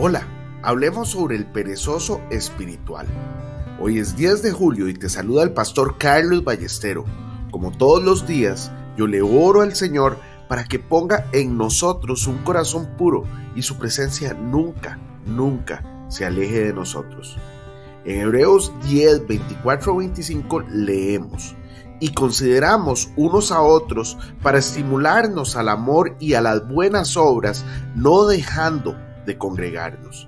Hola, hablemos sobre el perezoso espiritual. Hoy es 10 de julio y te saluda el pastor Carlos Ballestero. Como todos los días, yo le oro al Señor para que ponga en nosotros un corazón puro y su presencia nunca, nunca se aleje de nosotros. En Hebreos 10, 24 25 leemos, y consideramos unos a otros para estimularnos al amor y a las buenas obras, no dejando de congregarnos.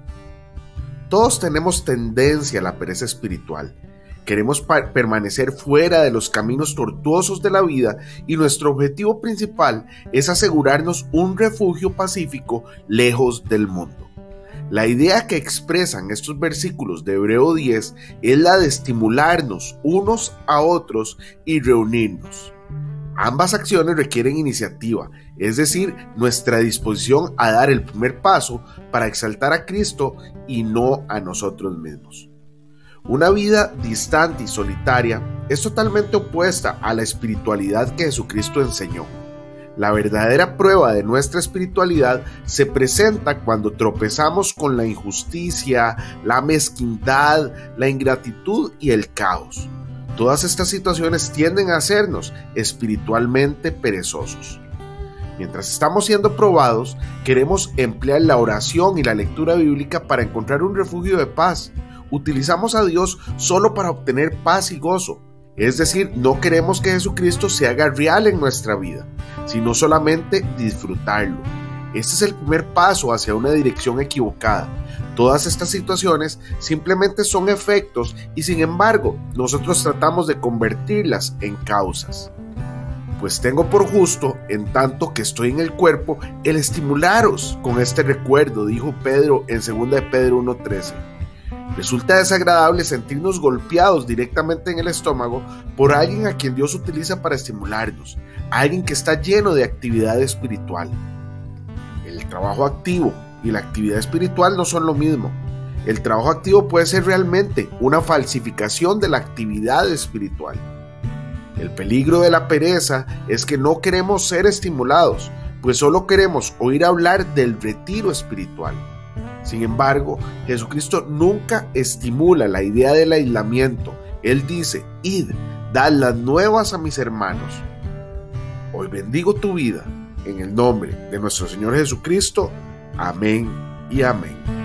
Todos tenemos tendencia a la pereza espiritual. Queremos permanecer fuera de los caminos tortuosos de la vida y nuestro objetivo principal es asegurarnos un refugio pacífico lejos del mundo. La idea que expresan estos versículos de Hebreo 10 es la de estimularnos unos a otros y reunirnos. Ambas acciones requieren iniciativa, es decir, nuestra disposición a dar el primer paso para exaltar a Cristo y no a nosotros mismos. Una vida distante y solitaria es totalmente opuesta a la espiritualidad que Jesucristo enseñó. La verdadera prueba de nuestra espiritualidad se presenta cuando tropezamos con la injusticia, la mezquindad, la ingratitud y el caos. Todas estas situaciones tienden a hacernos espiritualmente perezosos. Mientras estamos siendo probados, queremos emplear la oración y la lectura bíblica para encontrar un refugio de paz. Utilizamos a Dios solo para obtener paz y gozo. Es decir, no queremos que Jesucristo se haga real en nuestra vida sino solamente disfrutarlo. Este es el primer paso hacia una dirección equivocada. Todas estas situaciones simplemente son efectos y sin embargo nosotros tratamos de convertirlas en causas. Pues tengo por justo, en tanto que estoy en el cuerpo, el estimularos con este recuerdo, dijo Pedro en 2 de Pedro 1.13. Resulta desagradable sentirnos golpeados directamente en el estómago por alguien a quien Dios utiliza para estimularnos, alguien que está lleno de actividad espiritual. El trabajo activo y la actividad espiritual no son lo mismo. El trabajo activo puede ser realmente una falsificación de la actividad espiritual. El peligro de la pereza es que no queremos ser estimulados, pues solo queremos oír hablar del retiro espiritual. Sin embargo, Jesucristo nunca estimula la idea del aislamiento. Él dice, id, dad las nuevas a mis hermanos. Hoy bendigo tu vida en el nombre de nuestro Señor Jesucristo. Amén y amén.